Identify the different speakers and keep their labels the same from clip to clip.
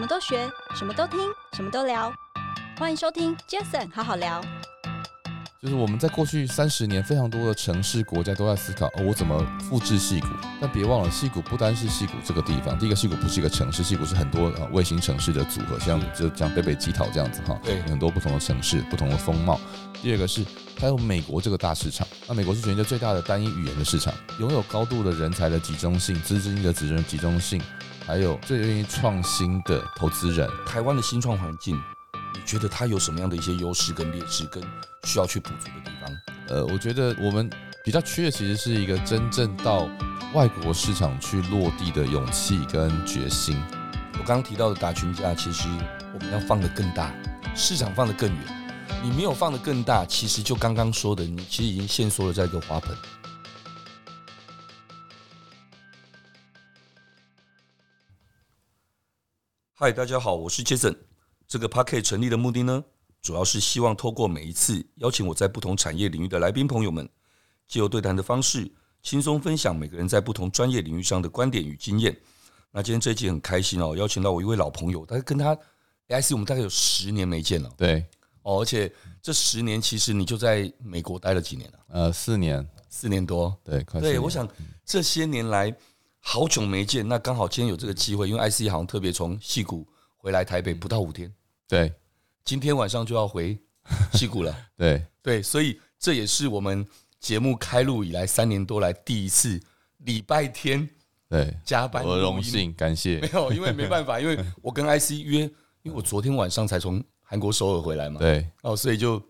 Speaker 1: 什么都学，什么都听，什么都聊。欢迎收听 Jason 好好聊。
Speaker 2: 就是我们在过去三十年，非常多的城市国家都在思考，哦，我怎么复制戏谷？但别忘了，戏谷不单是戏谷这个地方。第一个，戏谷不是一个城市，戏谷是很多呃卫星城市的组合，像就像北北基桃这样子哈，对，很多不同的城市，不同的风貌。第二个是还有美国这个大市场，那美国是全球最大的单一语言的市场，拥有高度的人才的集中性，资金的集中集中性，还有最愿意创新的投资人。
Speaker 3: 台湾的新创环境。你觉得它有什么样的一些优势跟劣势，跟需要去补足的地方？
Speaker 2: 呃，我觉得我们比较缺的其实是一个真正到外国市场去落地的勇气跟决心。
Speaker 3: 我刚刚提到的打群架，其实我们要放得更大，市场放得更远。你没有放得更大，其实就刚刚说的，你其实已经限缩了在一个花盆。嗨，大家好，我是 Jason。这个 Podcast 成立的目的呢，主要是希望透过每一次邀请我在不同产业领域的来宾朋友们，借由对谈的方式，轻松分享每个人在不同专业领域上的观点与经验。那今天这一集很开心哦，邀请到我一位老朋友，但是跟他 IC 我们大概有十年没见了。
Speaker 2: 对，
Speaker 3: 哦，而且这十年其实你就在美国待了几年了？
Speaker 2: 呃，四年，
Speaker 3: 四年多。
Speaker 2: 对，快
Speaker 3: 对，我想这些年来好久没见，那刚好今天有这个机会，因为 IC 好像特别从戏谷回来台北不到五天。
Speaker 2: 对，
Speaker 3: 今天晚上就要回 戏谷了。
Speaker 2: 对
Speaker 3: 对，所以这也是我们节目开录以来三年多来第一次礼拜天对加班。
Speaker 2: 我的荣幸，感谢。
Speaker 3: 没有，因为没办法，因为我跟 IC 约，因为我昨天晚上才从韩国首尔回来嘛。对哦，所以就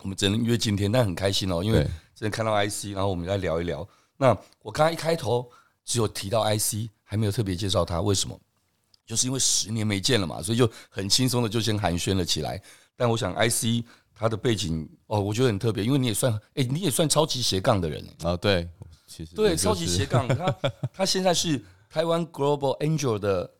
Speaker 3: 我们只能约今天，但很开心哦，因为只能看到 IC，然后我们再聊一聊。那我刚刚一开头只有提到 IC，还没有特别介绍他，为什么？就是因为十年没见了嘛，所以就很轻松的就先寒暄了起来。但我想，IC 他的背景哦，我觉得很特别，因为你也算，哎，你也算超级斜杠的人啊、哦。
Speaker 2: 对，其实
Speaker 3: 对，超级斜杠。他 他现在是台湾 Global Angel 的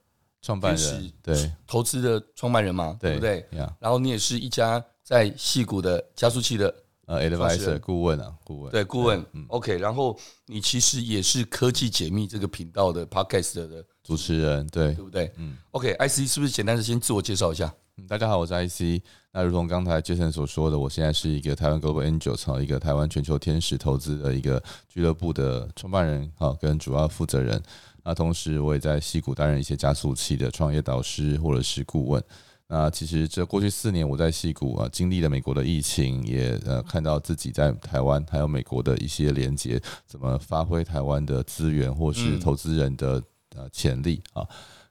Speaker 2: 创办人，对，
Speaker 3: 投资的创办人嘛，对不对？然后你也是一家在戏谷的加速器的
Speaker 2: 呃 Advisor 顾问啊，顾问。
Speaker 3: 对，顾问。OK，然后你其实也是科技解密这个频道的 Podcast 的。
Speaker 2: 主持人对
Speaker 3: 对不对？嗯，OK，IC 是不是简单的先自我介绍一下？
Speaker 2: 嗯，大家好，我是 IC。那如同刚才 Jason 所说的，我现在是一个台湾 Global angels，一个台湾全球天使投资的一个俱乐部的创办人啊，跟主要负责人。那同时我也在西谷担任一些加速器的创业导师或者是顾问。那其实这过去四年我在戏谷啊，经历了美国的疫情，也呃看到自己在台湾还有美国的一些连接，怎么发挥台湾的资源或是投资人的。呃，潜力啊，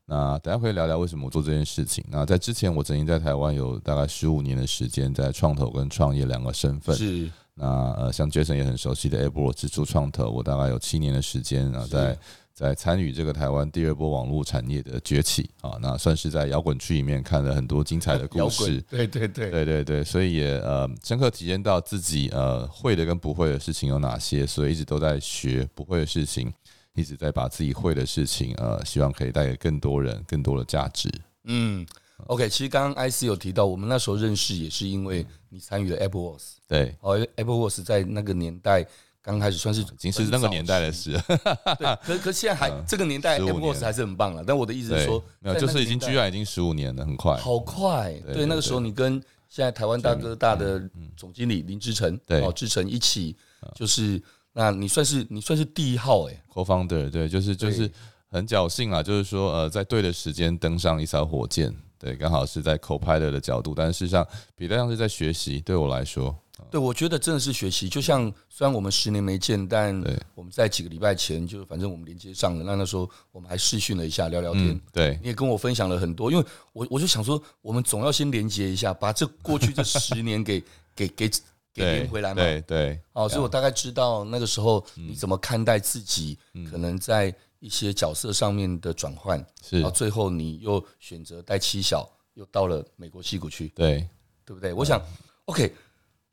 Speaker 2: 那等下可以聊聊为什么我做这件事情。那在之前，我曾经在台湾有大概十五年的时间，在创投跟创业两个身份。是。那呃，像 Jason 也很熟悉的 A 波罗支出创投，我大概有七年的时间啊，在在参与这个台湾第二波网络产业的崛起啊，那算是在摇滚区里面看了很多精彩的故事。
Speaker 3: 对对对
Speaker 2: 对对对，所以也呃深刻体验到自己呃会的跟不会的事情有哪些，所以一直都在学不会的事情。一直在把自己会的事情，呃，希望可以带给更多人更多的价值。
Speaker 3: 嗯，OK，其实刚刚 IC 有提到，我们那时候认识也是因为你参与了 Apple
Speaker 2: Wars，。
Speaker 3: 对，哦，Apple Wars 在那个年代刚开始算是已
Speaker 2: 经是那个年代的事。
Speaker 3: 对，可可现在还、嗯、这个年代 AppWorks 还是很棒了。但我的意思是说，
Speaker 2: 没有，就是已经居然已经十五年了，很快，
Speaker 3: 好快。对，那个时候你跟现在台湾大哥大的总经理林志成，对，哦，之晨一起就是。那你算是你算是第一号哎
Speaker 2: ，Co-founder 对，就是就是很侥幸啊，就是说呃，在对的时间登上一艘火箭，对，刚好是在 Co-pilot 的角度，但是事实上比较像是在学习。对我来说，
Speaker 3: 对，我觉得真的是学习。就像虽然我们十年没见，但我们在几个礼拜前就反正我们连接上了。那那时候我们还视讯了一下，聊聊天。
Speaker 2: 对，
Speaker 3: 你也跟我分享了很多，因为我我就想说，我们总要先连接一下，把这过去这十年给给给。给连回来嘛？
Speaker 2: 对对，
Speaker 3: 哦，所以我大概知道那个时候你怎么看待自己，可能在一些角色上面的转换，是，然后最后你又选择带七小，又到了美国西谷去，
Speaker 2: 对，
Speaker 3: 对不对？我想，OK，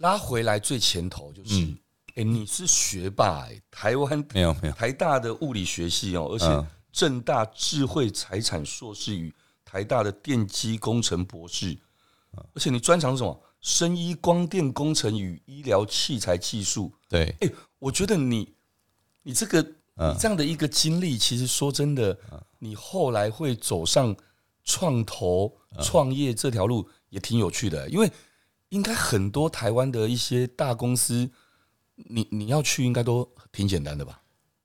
Speaker 3: 拉回来最前头就是，哎，你是学霸，哎，台湾
Speaker 2: 没有没有。
Speaker 3: 台大的物理学系哦，而且正大智慧财产硕士与台大的电机工程博士，而且你专长是什么？生医光电工程与医疗器材技术，
Speaker 2: 对，
Speaker 3: 哎，我觉得你，你这个，你这样的一个经历，其实说真的，你后来会走上创投创业这条路也挺有趣的，因为应该很多台湾的一些大公司，你你要去应该都挺简单的吧？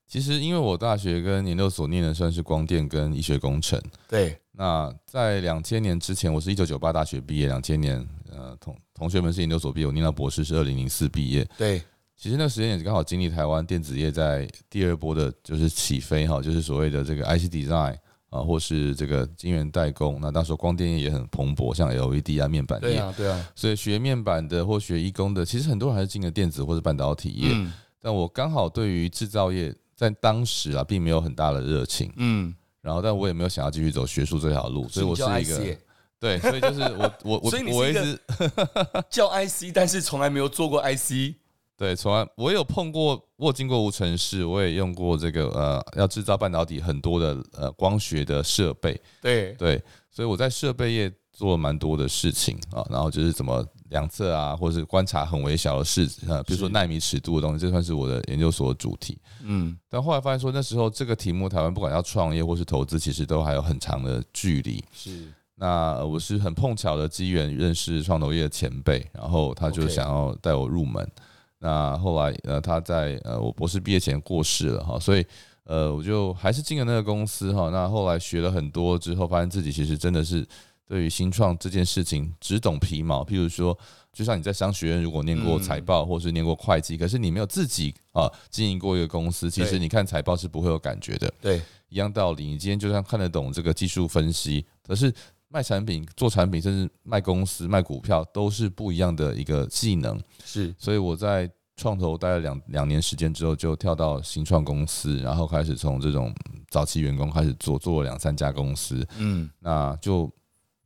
Speaker 2: 其实因为我大学跟研究所念的算是光电跟医学工程，
Speaker 3: 对。
Speaker 2: 那在两千年之前，我是一九九八大学毕业，两千年呃同同学们是研究所毕业，我念到博士是二零零四毕业，
Speaker 3: 对。
Speaker 2: 其实那个时间也刚好经历台湾电子业在第二波的就是起飞哈，就是所谓的这个 IC design 啊，或是这个晶圆代工。那当时光电业也很蓬勃，像 LED 啊、面板业，
Speaker 3: 对啊，对啊。
Speaker 2: 所以学面板的或学医工的，其实很多人还是进了电子或者半导体业。嗯。但我刚好对于制造业在当时啊，并没有很大的热情。嗯。然后，但我也没有想要继续走学术这条路，所以我是一个对，所以就是我我我我一直
Speaker 3: 叫 IC，但是从来没有做过 IC。
Speaker 2: 对，从来我有碰过，我有经过无尘室，我也用过这个呃，要制造半导体很多的呃光学的设备。
Speaker 3: 对
Speaker 2: 对，所以我在设备业做了蛮多的事情啊，然后就是怎么量测啊，或者是观察很微小的事啊，比如说纳米尺度的东西，这算是我的研究所的主题。嗯，但后来发现说，那时候这个题目台湾不管要创业或是投资，其实都还有很长的距离。
Speaker 3: 是，
Speaker 2: 那我是很碰巧的机缘认识创投业的前辈，然后他就想要带我入门。那后来，呃，他在呃我博士毕业前过世了哈，所以呃我就还是进了那个公司哈。那后来学了很多之后，发现自己其实真的是对于新创这件事情只懂皮毛。譬如说，就像你在商学院如果念过财报或是念过会计，可是你没有自己啊经营过一个公司，其实你看财报是不会有感觉的。
Speaker 3: 对，
Speaker 2: 一样道理。你今天就算看得懂这个技术分析，可是卖产品、做产品，甚至卖公司、卖股票，都是不一样的一个技能。
Speaker 3: 是，
Speaker 2: 所以我在。创投待了两两年时间之后，就跳到新创公司，然后开始从这种早期员工开始做，做了两三家公司，嗯，那就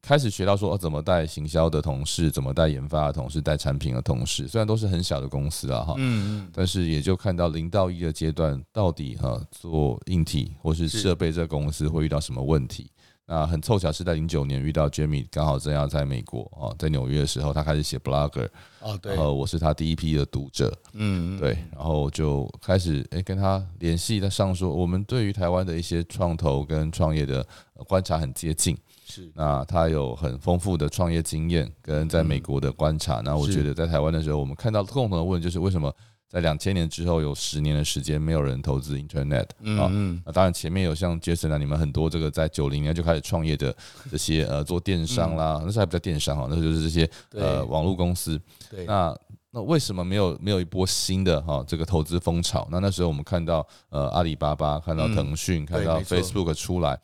Speaker 2: 开始学到说，哦怎么带行销的同事，怎么带研发的同事，带产品的同事，虽然都是很小的公司啊，哈，嗯嗯，但是也就看到零到一的阶段，到底哈做硬体或是设备这个公司会遇到什么问题。那很凑巧是在零九年遇到 Jamie，刚好正要在美国啊，在纽约的时候，他开始写 Blogger，
Speaker 3: 哦对，
Speaker 2: 然后我是他第一批的读者，嗯对，然后就开始诶跟他联系，在上说我们对于台湾的一些创投跟创业的观察很接近，
Speaker 3: 是，
Speaker 2: 那他有很丰富的创业经验跟在美国的观察，那我觉得在台湾的时候，我们看到共同的问就是为什么？在两千年之后，有十年的时间没有人投资 Internet 啊。那当然前面有像 Jason 啊，你们很多这个在九零年就开始创业的 这些呃做电商啦，那时候还不叫电商哈，那就是这些呃网络公司。那那为什么没有没有一波新的哈这个投资风潮？那那时候我们看到呃阿里巴巴，看到腾讯，看到 Facebook 出来，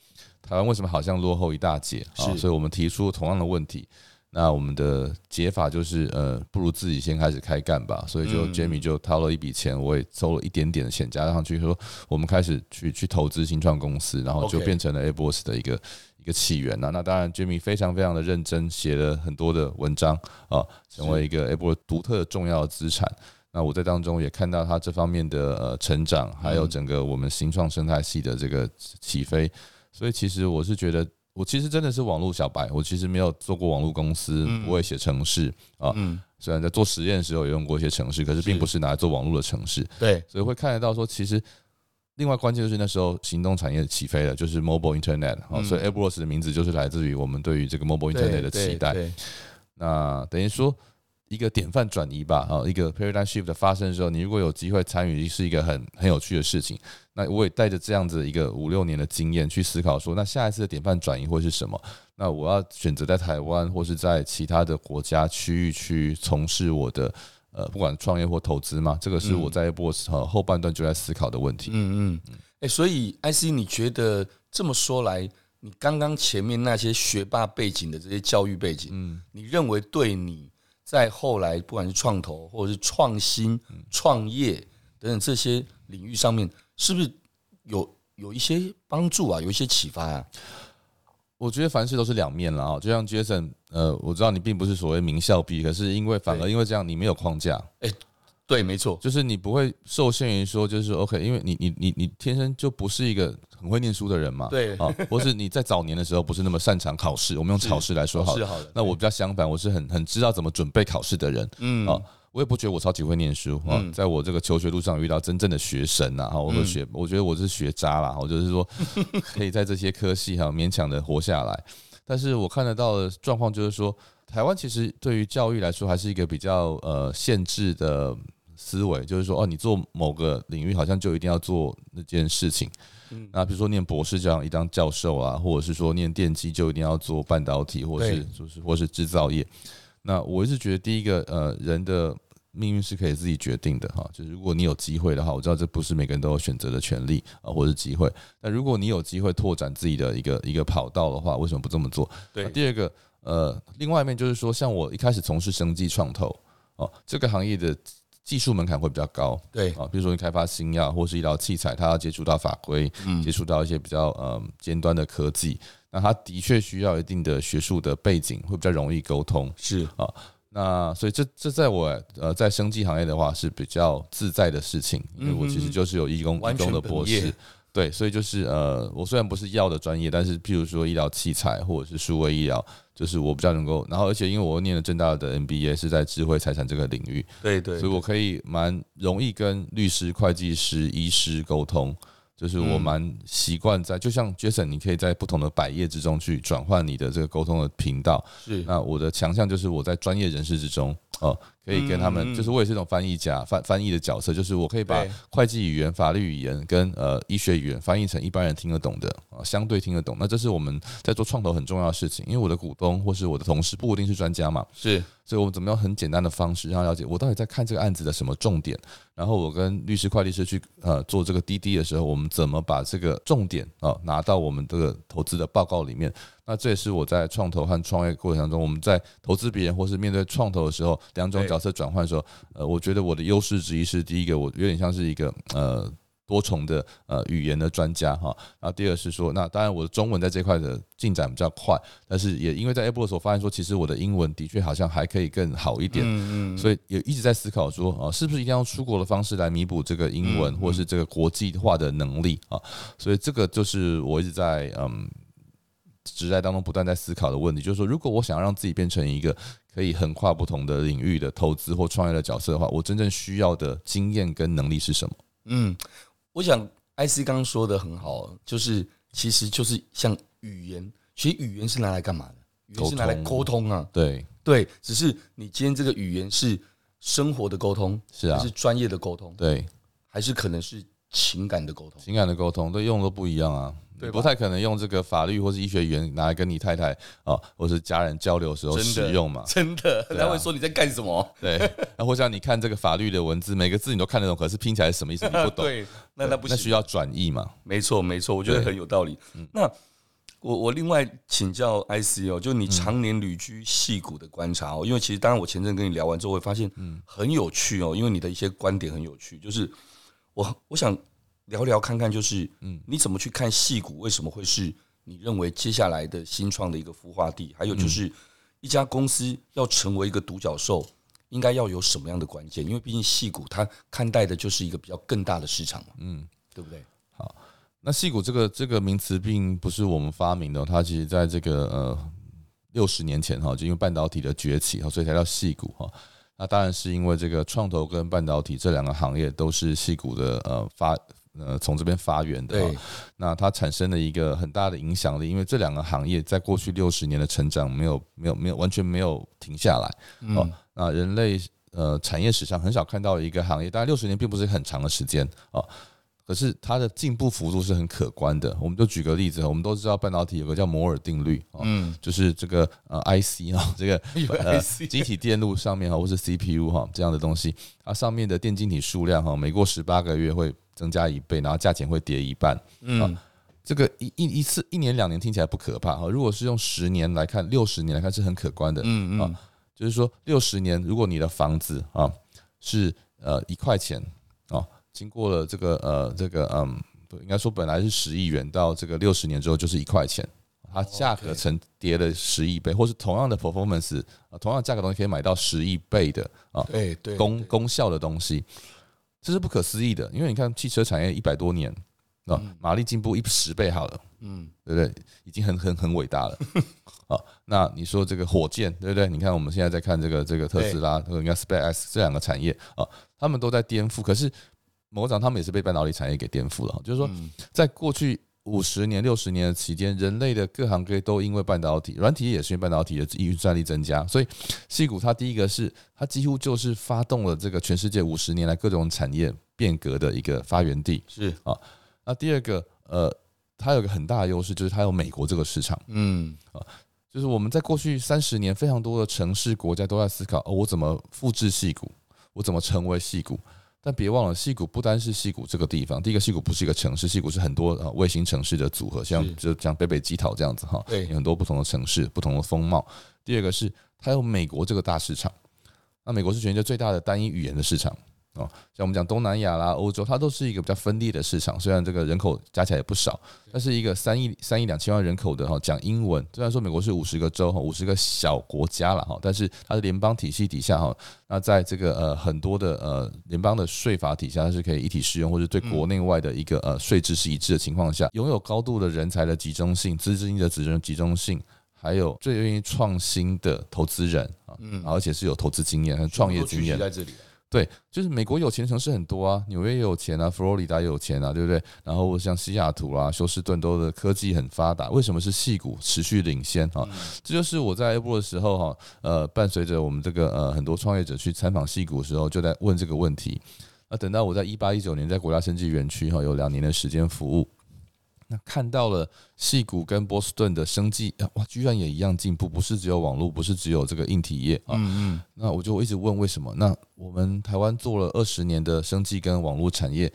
Speaker 2: 台湾为什么好像落后一大截啊？所以我们提出同样的问题。那我们的解法就是，呃，不如自己先开始开干吧。所以就 Jamie 就掏了一笔钱，我也收了一点点的钱加上去，说我们开始去去投资新创公司，然后就变成了 AppWorks 的一个一个起源呐。那当然，Jamie 非常非常的认真，写了很多的文章啊，成为一个 AppWorks 独特的重要的资产。那我在当中也看到他这方面的呃成长，还有整个我们新创生态系的这个起飞。所以其实我是觉得。我其实真的是网络小白，我其实没有做过网络公司，不会写程式啊。虽然在做实验的时候也用过一些程式，可是并不是拿来做网络的程式。
Speaker 3: 对，
Speaker 2: 所以会看得到说，其实另外关键就是那时候行动产业起飞了，就是 mobile internet 啊。所以 AppWorks 的名字就是来自于我们对于这个 mobile internet 的期待。那等于说。一个典范转移吧，啊，一个 paradigm shift 的发生的时候，你如果有机会参与，是一个很很有趣的事情。那我也带着这样子一个五六年的经验去思考，说那下一次的典范转移会是什么？那我要选择在台湾或是在其他的国家区域去从事我的呃，不管创业或投资嘛，这个是我在 AppWorks 后半段就在思考的问题。
Speaker 3: 嗯嗯，哎，所以 IC，你觉得这么说来，你刚刚前面那些学霸背景的这些教育背景，嗯，你认为对你？在后来，不管是创投或者是创新、创业等等这些领域上面，是不是有有一些帮助啊？有一些启发啊？
Speaker 2: 我觉得凡事都是两面了啊。就像 Jason，呃，我知道你并不是所谓名校毕业，可是因为反而因为这样，你没有框架。
Speaker 3: 哎，对，没错，
Speaker 2: 就是你不会受限于说，就是 OK，因为你你你你天生就不是一个。很会念书的人嘛，
Speaker 3: 对啊，
Speaker 2: 或是你在早年的时候不是那么擅长考试，我们用考试来说好了。那我比较相反，我是很很知道怎么准备考试的人，嗯啊，我也不觉得我超级会念书啊，在我这个求学路上遇到真正的学神呐，哈，我会学，我觉得我是学渣啦，我就是说 可以在这些科系哈勉强的活下来。但是我看得到的状况就是说，台湾其实对于教育来说还是一个比较呃限制的思维，就是说哦，你做某个领域好像就一定要做那件事情。嗯，那比如说念博士这样一当教授啊，或者是说念电机就一定要做半导体，或是就是或是制造业。那我一直觉得第一个呃人的。命运是可以自己决定的哈，就是如果你有机会的话，我知道这不是每个人都有选择的权利啊，或者是机会。但如果你有机会拓展自己的一个一个跑道的话，为什么不这么做？对。第二个，呃，另外一面就是说，像我一开始从事生技创投哦，这个行业的技术门槛会比较高，对。啊，比如说你开发新药或是医疗器材，它要接触到法规，嗯，接触到一些比较呃尖端的科技，那它的确需要一定的学术的背景，会比较容易沟通，是。啊。那所以这这在我呃在生技行业的话是比较自在的事情，因为我其实就是有医工医工的博士，对，所以就是呃我虽然不是药的专业，但是譬如说医疗器材或者是数位医疗，就是我比较能够，然后而且因为我念了正大的 MBA 是在智慧财产这个领域，对对，所以我可以蛮容易跟律师、会计师、医师沟通。就是我蛮习惯在，就像 Jason，你可以在不同的百业之中去转换你的这个沟通的频道。是，那我的强项就是我在专业人士之中哦。可以跟他们，就是我也是一种翻译家，翻翻译的角色，就是我可以把会计语言、法律语言跟呃医学语言翻译成一般人听得懂的啊，相对听得懂。那这是我们在做创投很重要的事情，因为我的股东或是我的同事不一定是专家嘛，是，所以我们怎么样很简单的方式让他了解我到底在看这个案子的什么重点，然后我跟律师、会计师去呃做这个滴滴的时候，我们怎么把这个重点啊拿到我们这个投资的报告里面。那这也是我在创投和创业过程当中，我们在投资别人或是面对创投的时候，两种角色转换的时候，呃，我觉得我的优势之一是第一个，我有点像是一个呃多重的呃语言的专家哈。然后第二是说，那当然我的中文在这块的进展比较快，但是也因为在 Apple 的时候发现说，其实我的英文的确好像还可以更好一点，嗯所以也一直在思考说，啊，是不是一定要出国的方式来弥补这个英文或是这个国际化的能力啊？所以这个就是我一直在嗯。职涯当中不断在思考的问题，就是说，如果我想要让自己变成一个可以横跨不同的领域的投资或创业的角色的话，我真正需要的经验跟能力是什么？嗯，
Speaker 3: 我想 IC 刚刚说的很好，就是其实就是像语言，其实语言是拿来干嘛的？语言是拿来沟通啊。对对，只是你今天这个语言是生活的沟通，是啊，是专业的沟通？对，还是可能是情感的沟通？
Speaker 2: 情感的沟通，对，用的都不一样啊。对，不太可能用这个法律或是医学语言拿来跟你太太啊，或是家人交流的时候使用嘛？
Speaker 3: 真的，他会说你在干什么？
Speaker 2: 对，然后或像你看这个法律的文字，每个字你都看得懂，可是拼起来是什么意思你不懂？对，那那不那需要转译嘛？
Speaker 3: 没错，没错，我觉得很有道理。那我我另外请教 IC 哦，就你常年旅居戏谷的观察哦，因为其实当然我前阵跟你聊完之后，会发现嗯很有趣哦，因为你的一些观点很有趣，就是我我想。聊聊看看，就是嗯，你怎么去看戏股？为什么会是你认为接下来的新创的一个孵化地？还有就是一家公司要成为一个独角兽，应该要有什么样的关键？因为毕竟戏股它看待的就是一个比较更大的市场嘛，嗯，对不对？
Speaker 2: 好，那戏股这个这个名词并不是我们发明的，它其实在这个呃六十年前哈，就因为半导体的崛起哈，所以才叫戏股哈。那当然是因为这个创投跟半导体这两个行业都是戏股的呃发。呃，从这边发源的，对，那它产生了一个很大的影响力，因为这两个行业在过去六十年的成长没有没有没有完全没有停下来，哦，那人类呃产业史上很少看到一个行业，当然六十年并不是很长的时间哦。可是它的进步幅度是很可观的。我们就举个例子，我们都知道半导体有个叫摩尔定律，嗯，就是这个呃 IC 啊，这个呃集 体电路上面哈，或是 CPU 哈这样的东西，它上面的电晶体数量哈，每过十八个月会增加一倍，然后价钱会跌一半。嗯，这个一一一次一年两年听起来不可怕哈，如果是用十年来看，六十年来看是很可观的。嗯嗯，就是说六十年，如果你的房子啊是呃一块钱啊。经过了这个呃这个嗯，不应该说本来是十亿元，到这个六十年之后就是一块钱，它价格成跌了十亿倍，或是同样的 performance 啊，同样价格东西可以买到十亿倍的啊，对对功功效的东西，这是不可思议的。因为你看汽车产业一百多年啊，马力进步一十倍好了，嗯，对不对？已经很很很伟大了 啊。那你说这个火箭，对不对？你看我们现在在看这个这个特斯拉，应该 SpaceX 这两个产业啊，他们都在颠覆，可是。某种他们也是被半导体产业给颠覆了，就是说，在过去五十年、六十年的期间，人类的各行各业都因为半导体、软体也是因为半导体的运算力增加，所以矽谷它第一个是它几乎就是发动了这个全世界五十年来各种产业变革的一个发源地。
Speaker 3: 是
Speaker 2: 啊，那第二个呃，它有个很大的优势，就是它有美国这个市场。嗯啊，就是我们在过去三十年，非常多的城市国家都在思考，哦，我怎么复制矽谷，我怎么成为矽谷。但别忘了，戏谷不单是戏谷这个地方。第一个，戏谷不是一个城市，戏谷是很多呃卫星城市的组合，像就像北北基桃这样子哈，有很多不同的城市，不同的风貌。第二个是它有美国这个大市场，那美国是全球最大的单一语言的市场。哦，像我们讲东南亚啦、欧洲，它都是一个比较分裂的市场。虽然这个人口加起来也不少，但是一个三亿三亿两千万人口的哈讲英文。虽然说美国是五十个州哈，五十个小国家了哈，但是它的联邦体系底下哈，那在这个呃很多的呃联邦的税法底下，它是可以一体适用，或者对国内外的一个呃税制是一致的情况下，拥有高度的人才的集中性、资金的集中集中性，还有最愿意创新的投资人啊，嗯，而且是有投资经验和创业经验
Speaker 3: 在这里。
Speaker 2: 对，就是美国有钱城市很多啊，纽约也有钱啊，佛罗里达也有钱啊，对不对？然后像西雅图啊、休斯顿都的科技很发达，为什么是矽谷持续领先啊？这就是我在 A 部的时候哈，呃，伴随着我们这个呃很多创业者去参访矽谷的时候，就在问这个问题。那等到我在一八一九年在国家生技园区哈有两年的时间服务。那看到了戏谷跟波士顿的生计，哇，居然也一样进步，不是只有网络，不是只有这个硬体业啊。嗯嗯。那我就一直问为什么？那我们台湾做了二十年的生计跟网络产业，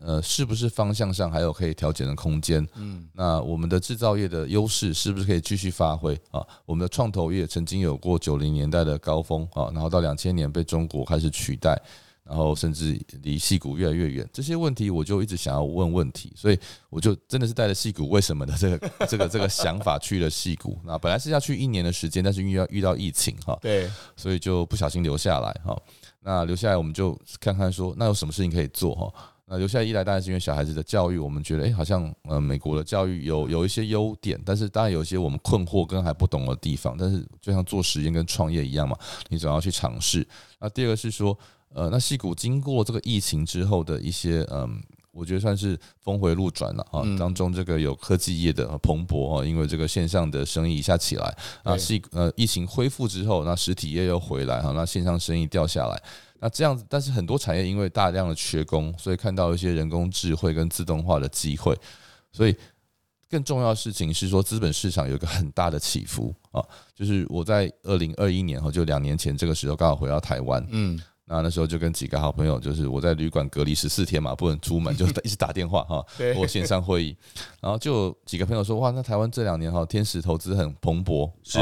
Speaker 2: 呃，是不是方向上还有可以调整的空间？嗯。那我们的制造业的优势是不是可以继续发挥啊？我们的创投业曾经有过九零年代的高峰啊，然后到两千年被中国开始取代。然后甚至离戏骨越来越远，这些问题我就一直想要问问题，所以我就真的是带着戏骨为什么的这个 这个这个想法去了戏骨。那本来是要去一年的时间，但是遇到遇到疫情哈，对，所以就不小心留下来哈。那留下来我们就看看说，那有什么事情可以做哈？那留下来一来当然是因为小孩子的教育，我们觉得诶好像呃美国的教育有有一些优点，但是当然有一些我们困惑跟还不懂的地方。但是就像做实验跟创业一样嘛，你总要去尝试。那第二个是说。呃，那戏骨经过这个疫情之后的一些，嗯，我觉得算是峰回路转了啊。当中这个有科技业的蓬勃啊，因为这个线上的生意一下起来啊，矽呃疫情恢复之后，那实体业又回来哈，那线上生意掉下来，那这样子，但是很多产业因为大量的缺工，所以看到一些人工智慧跟自动化的机会，所以更重要的事情是说，资本市场有一个很大的起伏啊，就是我在二零二一年哈，就两年前这个时候刚好回到台湾，嗯。那那时候就跟几个好朋友，就是我在旅馆隔离十四天嘛，不能出门，就 一直打电话哈，或线上会议。然后就几个朋友说，哇，那台湾这两年哈，天使投资很蓬勃，是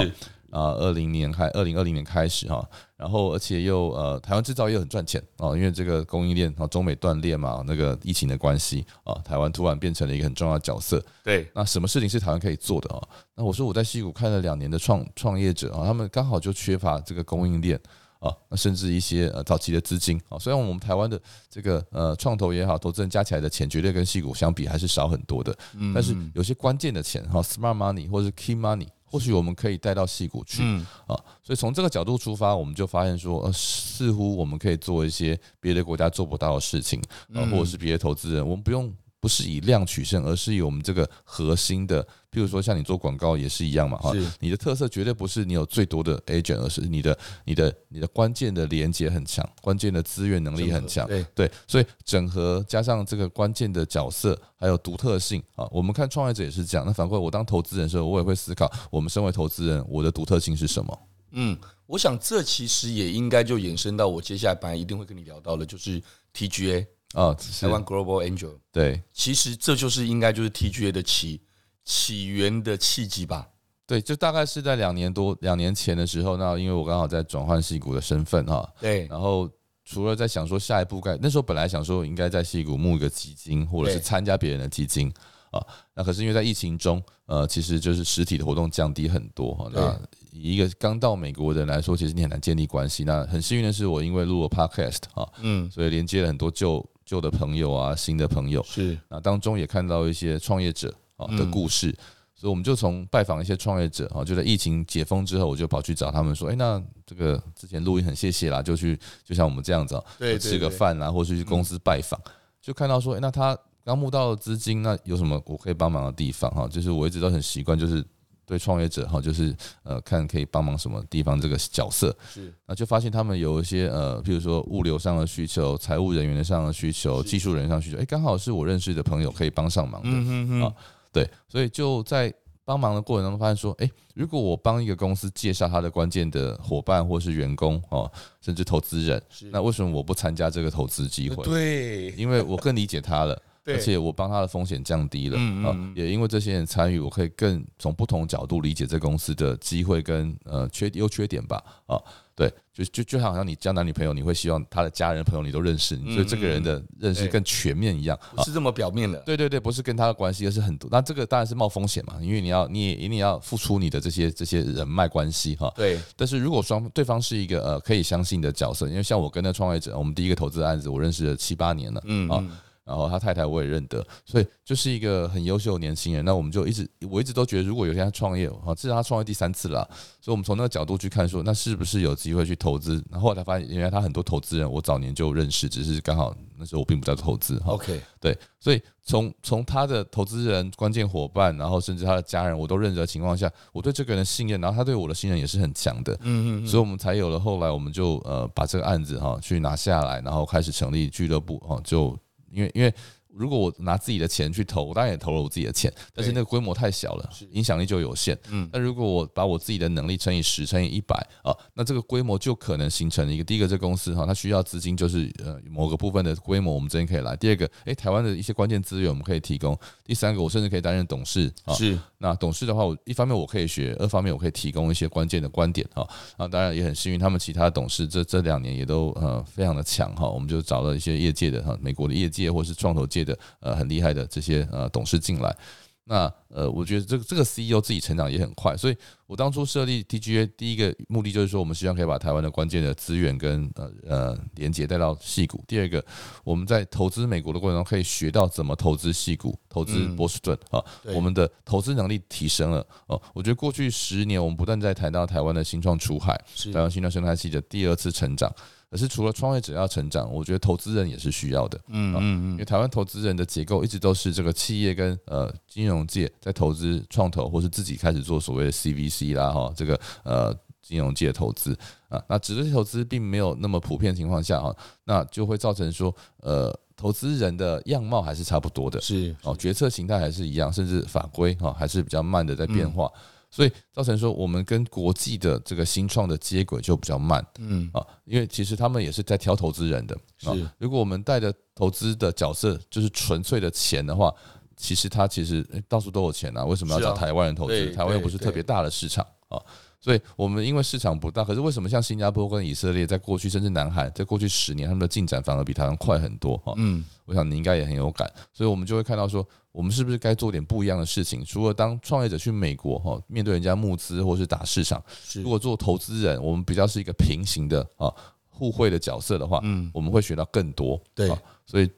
Speaker 2: 啊，二零年开，二零二零年开始哈，然后而且又呃，台湾制造业很赚钱哦，因为这个供应链啊，中美断裂嘛，那个疫情的关系啊，台湾突然变成了一个很重要的角色。对，那什么事情是台湾可以做的啊？那我说我在西谷开了两年的创创业者啊，他们刚好就缺乏这个供应链。啊，那甚至一些呃早期的资金啊，虽然我们台湾的这个呃创投也好，投资人加起来的钱绝对跟细股相比还是少很多的，但是有些关键的钱哈，smart money 或者是 key money，或许我们可以带到戏股去啊，所以从这个角度出发，我们就发现说，呃，似乎我们可以做一些别的国家做不到的事情啊，或者是别的投资人，我们不用。不是以量取胜，而是以我们这个核心的，譬如说像你做广告也是一样嘛，哈，你的特色绝对不是你有最多的 agent，而是你的、你的、你的关键的连接很强，关键的资源能力很强，对对，所以整合加上这个关键的角色还有独特性啊，我们看创业者也是这样。那反过来，我当投资人的时候，我也会思考，我们身为投资人，我的独特性是什么？
Speaker 3: 嗯，我想这其实也应该就延伸到我接下来本来一定会跟你聊到的，就是 TGA。
Speaker 2: 啊，
Speaker 3: 台湾 Global Angel，
Speaker 2: 对，
Speaker 3: 其实这就是应该就是 TGA 的起起源的契机吧？
Speaker 2: 对，就大概是在两年多两年前的时候，那因为我刚好在转换戏股的身份哈，对，然后除了在想说下一步该那时候本来想说应该在戏股募一个基金，或者是参加别人的基金啊，那可是因为在疫情中，呃，其实就是实体的活动降低很多哈，那以一个刚到美国的人来说，其实你很难建立关系。那很幸运的是，我因为录了 Podcast 啊，嗯，所以连接了很多旧。旧的朋友啊，新的朋友。是，那当中也看到一些创业者啊的故事，嗯、所以我们就从拜访一些创业者啊，就在疫情解封之后，我就跑去找他们说，哎，那这个之前录音很谢谢啦，就去就像我们这样子，对，吃个饭啊，或是去公司拜访，就看到说，哎，那他刚募到资金，那有什么我可以帮忙的地方哈？就是我一直都很习惯，就是对创业者哈，就是呃，看可以帮忙什么地方这个角色是，那就发现他们有一些呃，譬如说物流上的需求、财务人员的上的需求、技术人员上需求，哎，刚好是我认识的朋友可以帮上忙的啊、嗯。对，所以就在帮忙的过程当中发现说，哎，如果我帮一个公司介绍他的关键的伙伴或是员工哦，甚至投资人，那为什么我不参加这个投资机会？
Speaker 3: 对，
Speaker 2: 因为我更理解他了。而且我帮他的风险降低了啊，也因为这些人参与，我可以更从不同角度理解这公司的机会跟呃缺优缺点吧啊，对，就就就好像你交男女朋友，你会希望他的家人朋友你都认识，所以这个人的认识更全面一样，
Speaker 3: 不是这么表面的。
Speaker 2: 对对对，不是跟他的关系，而是很多。那这个当然是冒风险嘛，因为你要你也一定要付出你的这些这些人脉关系哈。对。但是如果双对方是一个呃可以相信的角色，因为像我跟那创业者，我们第一个投资案子我认识了七八年了，嗯啊。然后他太太我也认得，所以就是一个很优秀的年轻人。那我们就一直，我一直都觉得，如果有一天他创业，哈，至少他创业第三次了，所以我们从那个角度去看，说那是不是有机会去投资？然后才发现，原来他很多投资人，我早年就认识，只是刚好那时候我并不在投资。OK，对，所以从从他的投资人、关键伙伴，然后甚至他的家人，我都认识的情况下，我对这个人的信任，然后他对我的信任也是很强的。嗯嗯，所以我们才有了后来，我们就呃把这个案子哈去拿下来，然后开始成立俱乐部哈，就因为因为。如果我拿自己的钱去投，我当然也投了我自己的钱，但是那个规模太小了，影响力就有限。嗯，那如果我把我自己的能力乘以十，乘以一百啊，那这个规模就可能形成一个第一个，这个公司哈，它需要资金，就是呃某个部分的规模，我们这边可以来。第二个，诶，台湾的一些关键资源我们可以提供。第三个，我甚至可以担任董事啊。是，那董事的话，我一方面我可以学，二方面我可以提供一些关键的观点哈。啊，当然也很幸运，他们其他董事这这两年也都呃非常的强哈。我们就找了一些业界的哈，美国的业界或是创投界的呃很厉害。的这些呃董事进来，那呃我觉得这个这个 CEO 自己成长也很快，所以我当初设立 TGA 第一个目的就是说，我们希望可以把台湾的关键的资源跟呃呃连接带到戏谷。第二个，我们在投资美国的过程中可以学到怎么投资戏谷、投资波士顿啊，我们的投资能力提升了哦。我觉得过去十年，我们不断在谈到台湾的新创出海，台湾新创生态系的第二次成长。可是除了创业者要成长，我觉得投资人也是需要的。嗯嗯嗯，因为台湾投资人的结构一直都是这个企业跟呃金融界在投资创投，或是自己开始做所谓的 CVC 啦哈，这个呃金融界投资啊，那直接投资并没有那么普遍情况下哈，那就会造成说呃投资人的样貌还是差不多的，是哦，决策形态还是一样，甚至法规哈还是比较慢的在变化。所以造成说，我们跟国际的这个新创的接轨就比较慢，嗯啊，因为其实他们也是在挑投资人的，啊。如果我们带着投资的角色就是纯粹的钱的话，其实他其实到处都有钱啊，为什么要找台湾人投资？台湾又不是特别大的市场啊。所以，我们因为市场不大，可是为什么像新加坡跟以色列，在过去甚至南海，在过去十年，他们的进展反而比台湾快很多哈？嗯，我想你应该也很有感，所以我们就会看到说，我们是不是该做点不一样的事情？除了当创业者去美国哈，面对人家募资或是打市场，如果做投资人，我们比较是一个平行的啊互惠的角色的话，嗯，我们会学到更多。对，所以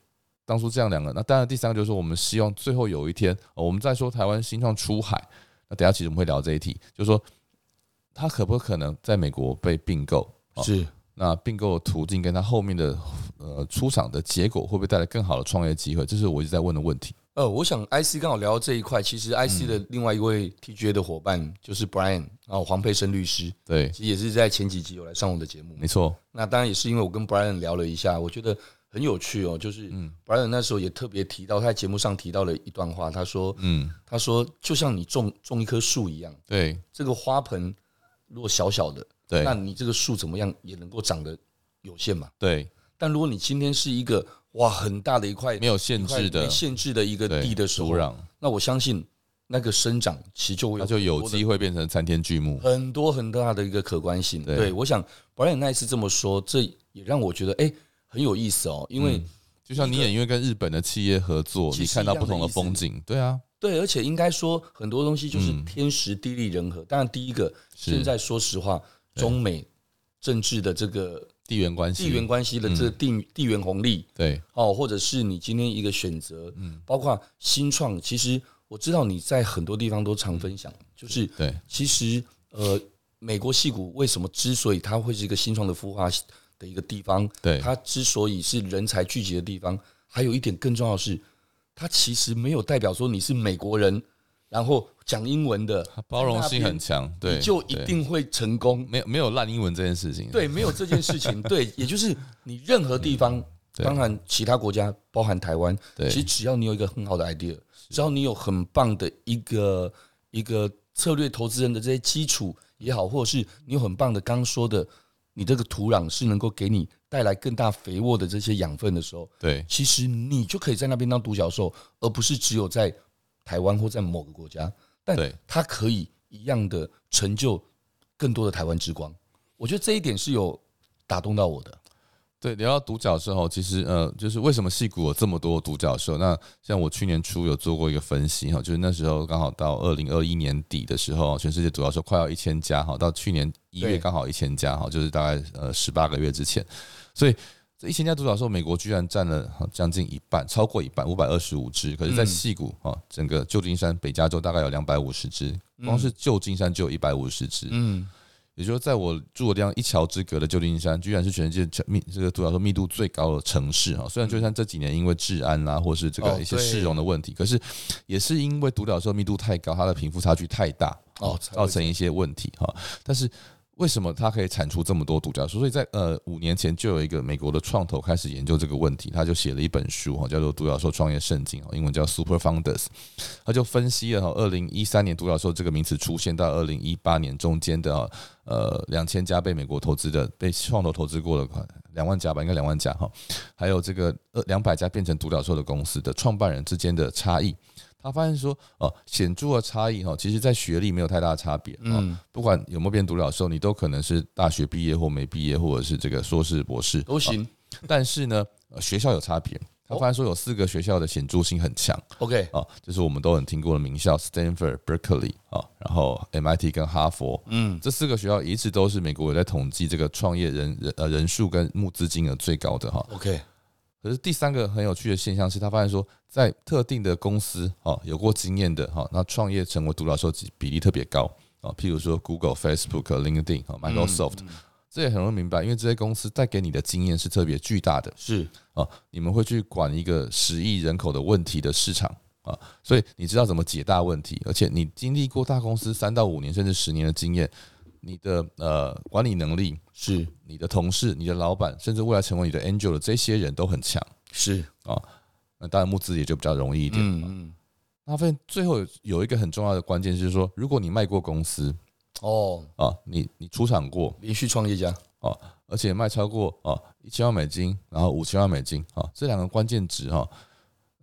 Speaker 2: 当初这样两个，那当然第三个就是说，我们希望最后有一天，我们再说台湾新创出海，那等下其实我们会聊这一题，就是说。他可不可能在美国被并购？是，那并购的途径跟他后面的呃出场的结果，会不会带来更好的创业机会？这是我一直在问的问题。
Speaker 3: 呃，我想 IC 刚好聊到这一块，其实 IC 的另外一位 TGA 的伙伴就是 Brian，然后黄佩生律师，对，其实也是在前几集有来上我的节目。
Speaker 2: 没错，
Speaker 3: 那当然也是因为我跟 Brian 聊了一下，我觉得很有趣哦。就是嗯，Brian 那时候也特别提到他在节目上提到了一段话，他说，嗯，他说就像你种种一棵树一样，对，这个花盆。如果小小的，对，那你这个树怎么样也能够长得有限嘛？对。但如果你今天是一个哇很大的一块
Speaker 2: 没有限制的、
Speaker 3: 没限制的一个地的土壤，那我相信那个生长其实就会它，
Speaker 2: 就有机会变成参天巨木，
Speaker 3: 很多很大的一个可观性。对，我想 Brian 那一次这么说，这也让我觉得哎很有意思哦，因为
Speaker 2: 就像你也因为跟日本的企业合作，你看到不同的风景，对啊。
Speaker 3: 对，而且应该说很多东西就是天时地利人和。当然，第一个，现在说实话，中美政治的这个
Speaker 2: 地缘关系、
Speaker 3: 地缘关系的这个地地缘红利，对。哦，或者是你今天一个选择，嗯，包括新创，其实我知道你在很多地方都常分享，就是对，其实呃，美国戏骨为什么之所以它会是一个新创的孵化的一个地方，对，它之所以是人才聚集的地方，还有一点更重要的是。它其实没有代表说你是美国人，然后讲英文的，
Speaker 2: 包容性很强，对，
Speaker 3: 就一定会成功。
Speaker 2: 没有没有烂英文这件事情，
Speaker 3: 对，没有这件事情，对，也就是你任何地方，当然其他国家，包含台湾，其实只要你有一个很好的 idea，只要你有很棒的一个一个策略投资人的这些基础也好，或者是你有很棒的刚刚说的，你这个土壤是能够给你带来更大肥沃的这些养分的时候，
Speaker 2: 对，
Speaker 3: 其实你就可以在那边当独角兽，而不是只有在。台湾或在某个国家，但它可以一样的成就更多的台湾之光。我觉得这一点是有打动到我的。
Speaker 2: 对，聊到独角兽后，其实呃，就是为什么戏骨有这么多独角兽？那像我去年初有做过一个分析哈，就是那时候刚好到二零二一年底的时候，全世界独角兽快要一千家哈，到去年一月刚好一千家哈，就是大概呃十八个月之前，所以。这一千家独角兽，美国居然占了将近一半，超过一半，五百二十五只。可是，在戏骨啊，整个旧金山、北加州大概有两百五十只，光是旧金山就有一百五十只。嗯，也就是在我住的地方一桥之隔的旧金山，居然是全世界密这个独角兽密度最高的城市哈。虽然旧金山这几年因为治安啦，或是这个一些市容的问题，可是也是因为独角兽密度太高，它的贫富差距太大哦，造成一些问题哈。但是。为什么它可以产出这么多独角兽？所以在呃五年前就有一个美国的创投开始研究这个问题，他就写了一本书哈，叫做《独角兽创业圣经》英文叫 Super Founders。他就分析了哈，二零一三年独角兽这个名词出现到二零一八年中间的呃两千家被美国投资的被创投投资过的款两万家吧，应该两万家哈，还有这个呃两百家变成独角兽的公司的创办人之间的差异。他发现说，哦，显著的差异哈，其实在学历没有太大的差别，嗯，不管有没有变独角兽，你都可能是大学毕业或没毕业，或者是这个硕士、博士
Speaker 3: 都行。
Speaker 2: 但是呢，学校有差别。他发现说有四个学校的显著性很强。OK，啊，就是我们都很听过的名校，Stanford、Berkeley 啊，然后 MIT 跟哈佛，嗯，这四个学校一直都是美国有在统计这个创业人人呃人数跟募资金额最高的哈。OK。可是第三个很有趣的现象是，他发现说，在特定的公司啊，有过经验的哈，那创业成为独角兽比例特别高啊。譬如说，Google、Facebook、LinkedIn、Microsoft，这也很容易明白，因为这些公司带给你的经验是特别巨大的。是啊，你们会去管一个十亿人口的问题的市场啊，所以你知道怎么解大问题，而且你经历过大公司三到五年甚至十年的经验。你的呃管理能力是你的同事、你的老板，甚至未来成为你的 angel 的这些人都很强，是啊，那当然募资也就比较容易一点嘛。嗯嗯。那发现最后有一个很重要的关键，就是说，如果你卖过公司，哦啊，你你出场过
Speaker 3: 连续创业家
Speaker 2: 啊，而且卖超过啊一千万美金，然后五千万美金啊，这两个关键值哈。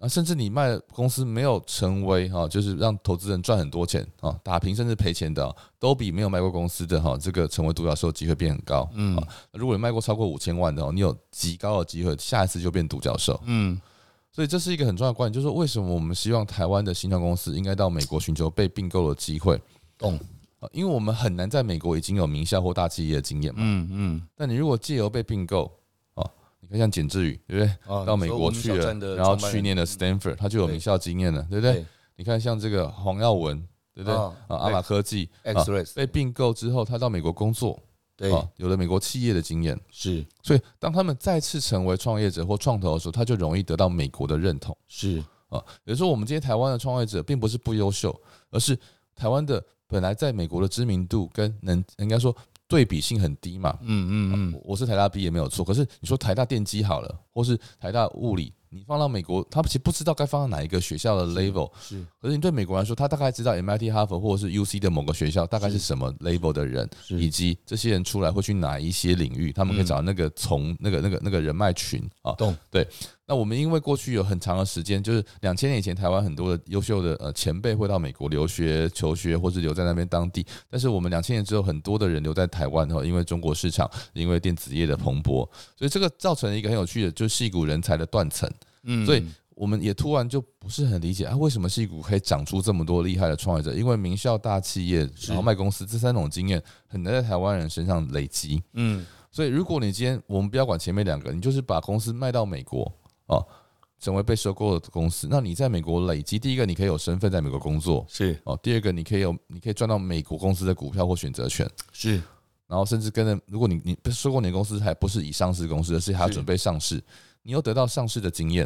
Speaker 2: 啊，甚至你卖的公司没有成为哈，就是让投资人赚很多钱啊，打平甚至赔钱的，都比没有卖过公司的哈，这个成为独角兽机会变很高。嗯，如果你卖过超过五千万的哦，你有极高的机会下一次就变独角兽。嗯，所以这是一个很重要的观点，就是说为什么我们希望台湾的新创公司应该到美国寻求被并购的机会？懂啊，因为我们很难在美国已经有名校或大企业的经验嘛。嗯嗯，但你如果借由被并购。像简志宇，对不对？到美国去了，然后去年的 Stanford，他就有名校经验了，对不对？你看像这个黄耀文，对不对？啊，阿玛科技被并购之后，他到美国工作，对，有了美国企业的经验，是。所以当他们再次成为创业者或创投的时候，他就容易得到美国的认同，是啊。比如说，我们这些台湾的创业者，并不是不优秀，而是台湾的本来在美国的知名度跟能应该说。对比性很低嘛，嗯嗯嗯，我是台大毕业没有错，可是你说台大电机好了，或是台大物理。你放到美国，他其实不知道该放到哪一个学校的 level，是。可是你对美国来说，他大概知道 MIT、哈佛或者是 UC 的某个学校大概是什么 level 的人，以及这些人出来会去哪一些领域，他们可以找到那个从那个那个那个人脉群啊。懂。对。那我们因为过去有很长的时间，就是两千年以前，台湾很多的优秀的呃前辈会到美国留学、求学，或是留在那边当地。但是我们两千年之后，很多的人留在台湾哈，因为中国市场，因为电子业的蓬勃，所以这个造成了一个很有趣的，就是矽谷人才的断层。嗯，所以我们也突然就不是很理解啊，为什么戏骨可以长出这么多厉害的创业者？因为名校大企业，然后卖公司这三种经验很难在台湾人身上累积。嗯，所以如果你今天我们不要管前面两个，你就是把公司卖到美国啊，成为被收购的公司，那你在美国累积，第一个你可以有身份在美国工作，是哦；第二个你可以有，你可以赚到美国公司的股票或选择权，是。然后甚至跟着，如果你你收购你的公司还不是以上市公司，而是还要准备上市。你又得到上市的经验，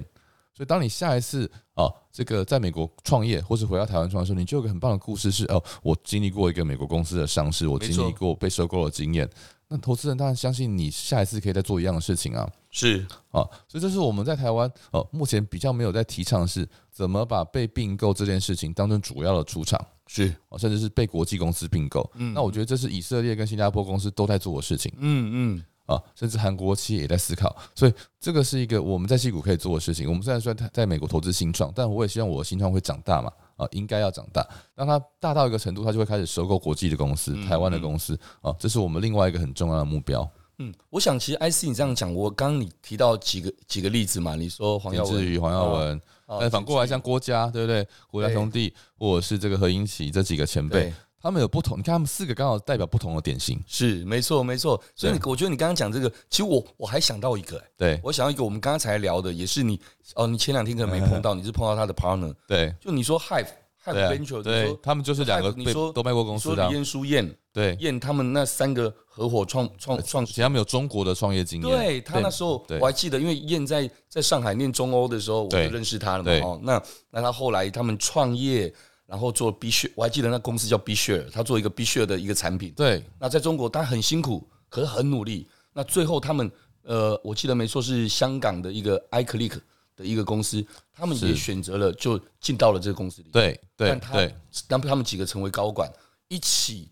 Speaker 2: 所以当你下一次啊，这个在美国创业或是回到台湾创业的时候，你就有个很棒的故事是哦，我经历过一个美国公司的上市，我经历过被收购的经验。那投资人当然相信你下一次可以再做一样的事情啊。
Speaker 3: 是
Speaker 2: 啊，所以这是我们在台湾哦，目前比较没有在提倡的是怎么把被并购这件事情当成主要的出场。
Speaker 3: 是
Speaker 2: 哦，甚至是被国际公司并购。嗯，那我觉得这是以色列跟新加坡公司都在做的事情。
Speaker 3: 嗯嗯。
Speaker 2: 啊，甚至韩国企业也在思考，所以这个是一个我们在矽谷可以做的事情。我们虽然说在美国投资新创，但我也希望我的新创会长大嘛，啊，应该要长大。当它大到一个程度，它就会开始收购国际的公司、台湾的公司啊，这是我们另外一个很重要的目标。
Speaker 3: 嗯，我想其实 IC 你这样讲，我刚刚你提到几个几个例子嘛，你说黄耀文、
Speaker 2: 黄耀文，但反过来像郭嘉，对不对？郭家兄弟或者是这个何英奇这几个前辈。他们有不同，你看他们四个刚好代表不同的典型，
Speaker 3: 是没错没错。所以我觉得你刚刚讲这个，其实我我还想到一个、欸，
Speaker 2: 对。
Speaker 3: 我想到一个，我们刚刚才聊的，也是你哦，你前两天可能没碰到，你是碰到他的 partner，
Speaker 2: 对，
Speaker 3: 就你说 Hive Venture，
Speaker 2: 对，他们就是两个被都卖过公司的，
Speaker 3: 李彦书燕，
Speaker 2: 对，
Speaker 3: 燕他们那三个合伙创创创，
Speaker 2: 其实他们有中国的创业经验，
Speaker 3: 对他那时候我还记得，因为燕在在上海念中欧的时候，我就认识他了嘛，哦，那那他后来他们创业。然后做 B share，我还记得那公司叫 B share，他做一个 B share 的一个产品。
Speaker 2: 对，
Speaker 3: 那在中国，他很辛苦，可是很努力。那最后他们，呃，我记得没错，是香港的一个 iClick 的一个公司，他们也选择了就进到了这个公司里。
Speaker 2: 对对
Speaker 3: 但他对，让他们几个成为高管，一起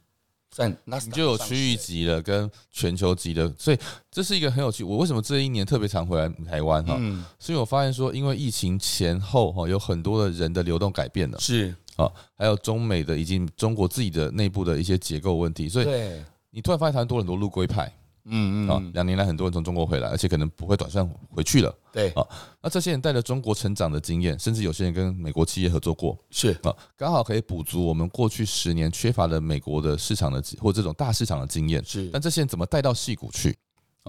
Speaker 3: 在那
Speaker 2: 你就有区域级的跟全球级的，所以这是一个很有趣。我为什么这一年特别常回来台湾哈？嗯，所以我发现说，因为疫情前后哈，有很多的人的流动改变了。
Speaker 3: 是。
Speaker 2: 啊，还有中美的以及中国自己的内部的一些结构问题，所以你突然发现台湾多了很多陆龟派，嗯嗯啊，两年来很多人从中国回来，而且可能不会短暂回去了，
Speaker 3: 对。啊，
Speaker 2: 那这些人带着中国成长的经验，甚至有些人跟美国企业合作过，
Speaker 3: 是。啊，刚
Speaker 2: 好可以补足我们过去十年缺乏的美国的市场的或这种大市场的经验，
Speaker 3: 是，
Speaker 2: 但这些人怎么带到戏谷去？